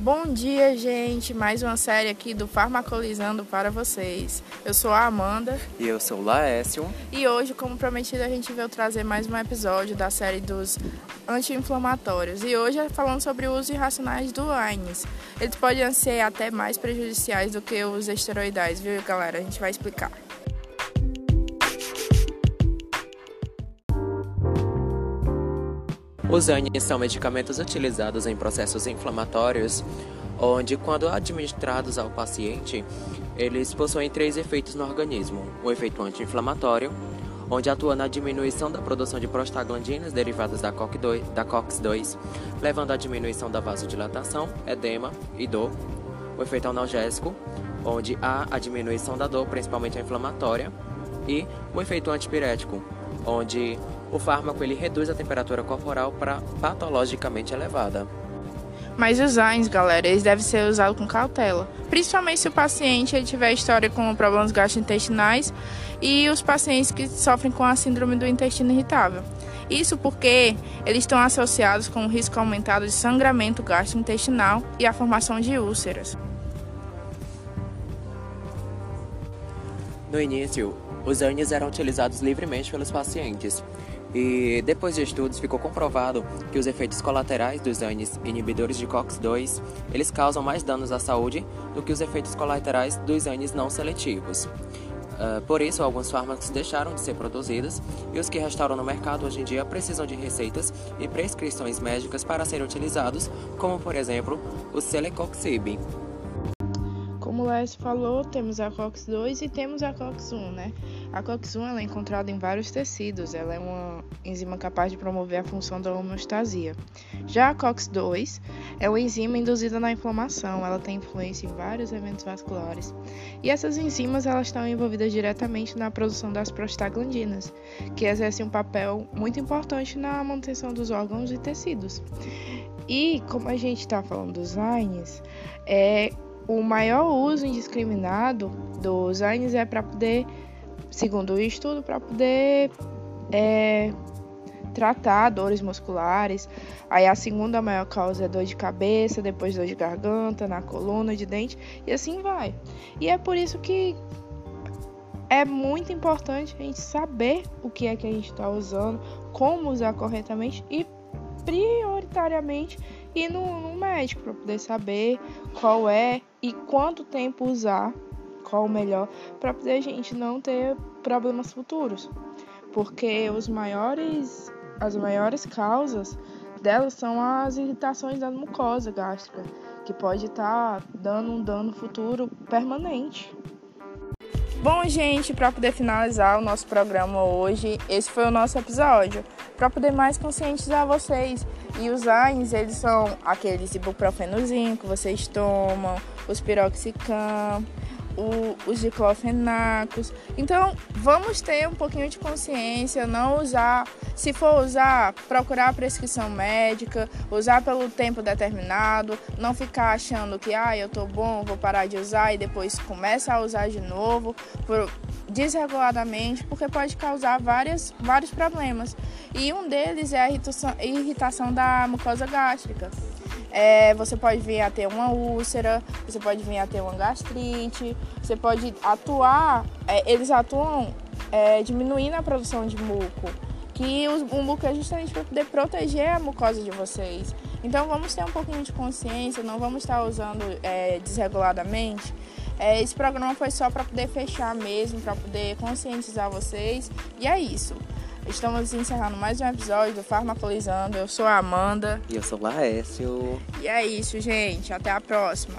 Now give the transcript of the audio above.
Bom dia, gente! Mais uma série aqui do Farmacolizando para vocês. Eu sou a Amanda. E eu sou o Laécio. E hoje, como prometido, a gente veio trazer mais um episódio da série dos anti-inflamatórios. E hoje é falando sobre o uso irracionais do AINES. Eles podem ser até mais prejudiciais do que os esteroidais, viu, galera? A gente vai explicar. Os ANIs são medicamentos utilizados em processos inflamatórios, onde, quando administrados ao paciente, eles possuem três efeitos no organismo: o efeito anti-inflamatório, onde atua na diminuição da produção de prostaglandinas derivadas da COX-2, levando à diminuição da vasodilatação, edema e dor. O efeito analgésico, onde há a diminuição da dor, principalmente a inflamatória, e o efeito antipirético, onde o fármaco ele reduz a temperatura corporal para patologicamente elevada. Mas os AINs, galera, eles devem ser usados com cautela, principalmente se o paciente ele tiver história com problemas gastrointestinais e os pacientes que sofrem com a síndrome do intestino irritável. Isso porque eles estão associados com um risco aumentado de sangramento gastrointestinal e a formação de úlceras. No início, os ANIs eram utilizados livremente pelos pacientes, e depois de estudos ficou comprovado que os efeitos colaterais dos inibidores de COX-2, eles causam mais danos à saúde do que os efeitos colaterais dos ANIs não seletivos. Uh, por isso, alguns fármacos deixaram de ser produzidos e os que restaram no mercado hoje em dia precisam de receitas e prescrições médicas para serem utilizados, como por exemplo o Celecoxib. Como o Les falou, temos a COX-2 e temos a COX-1, né? A COX-1 é encontrada em vários tecidos, ela é uma enzima capaz de promover a função da homeostasia. Já a COX-2 é uma enzima induzida na inflamação, ela tem influência em vários eventos vasculares. E essas enzimas elas estão envolvidas diretamente na produção das prostaglandinas, que exercem um papel muito importante na manutenção dos órgãos e tecidos. E como a gente está falando dos AINES, é o maior uso indiscriminado dos AINES é para poder, segundo o estudo, para poder é, tratar dores musculares. Aí a segunda maior causa é dor de cabeça, depois dor de garganta, na coluna, de dente, e assim vai. E é por isso que é muito importante a gente saber o que é que a gente está usando, como usar corretamente e prioritariamente ir no, no médico para poder saber qual é e quanto tempo usar, qual o melhor, para poder a gente não ter problemas futuros. Porque os maiores, as maiores causas delas são as irritações da mucosa gástrica, que pode estar tá dando um dano futuro permanente. Bom, gente, para poder finalizar o nosso programa hoje, esse foi o nosso episódio. Para poder mais conscientizar vocês. E os AINs, eles são aqueles ibuprofenozinho que vocês tomam, os piroxicam, o, os diclofenacos. Então, vamos ter um pouquinho de consciência, não usar, se for usar, procurar a prescrição médica, usar pelo tempo determinado, não ficar achando que, ah, eu tô bom, vou parar de usar e depois começa a usar de novo, por, desreguladamente, porque pode causar várias, vários problemas. E um deles é a irritação, irritação da mucosa gástrica. É, você pode vir a ter uma úlcera, você pode vir a ter uma gastrite, você pode atuar, é, eles atuam é, diminuindo a produção de muco, que o, o muco é justamente para poder proteger a mucosa de vocês. Então vamos ter um pouquinho de consciência, não vamos estar usando é, desreguladamente. É, esse programa foi só para poder fechar mesmo, para poder conscientizar vocês. E é isso. Estamos encerrando mais um episódio do Farmacolizando. Eu sou a Amanda. E eu sou o Laécio. E é isso, gente. Até a próxima.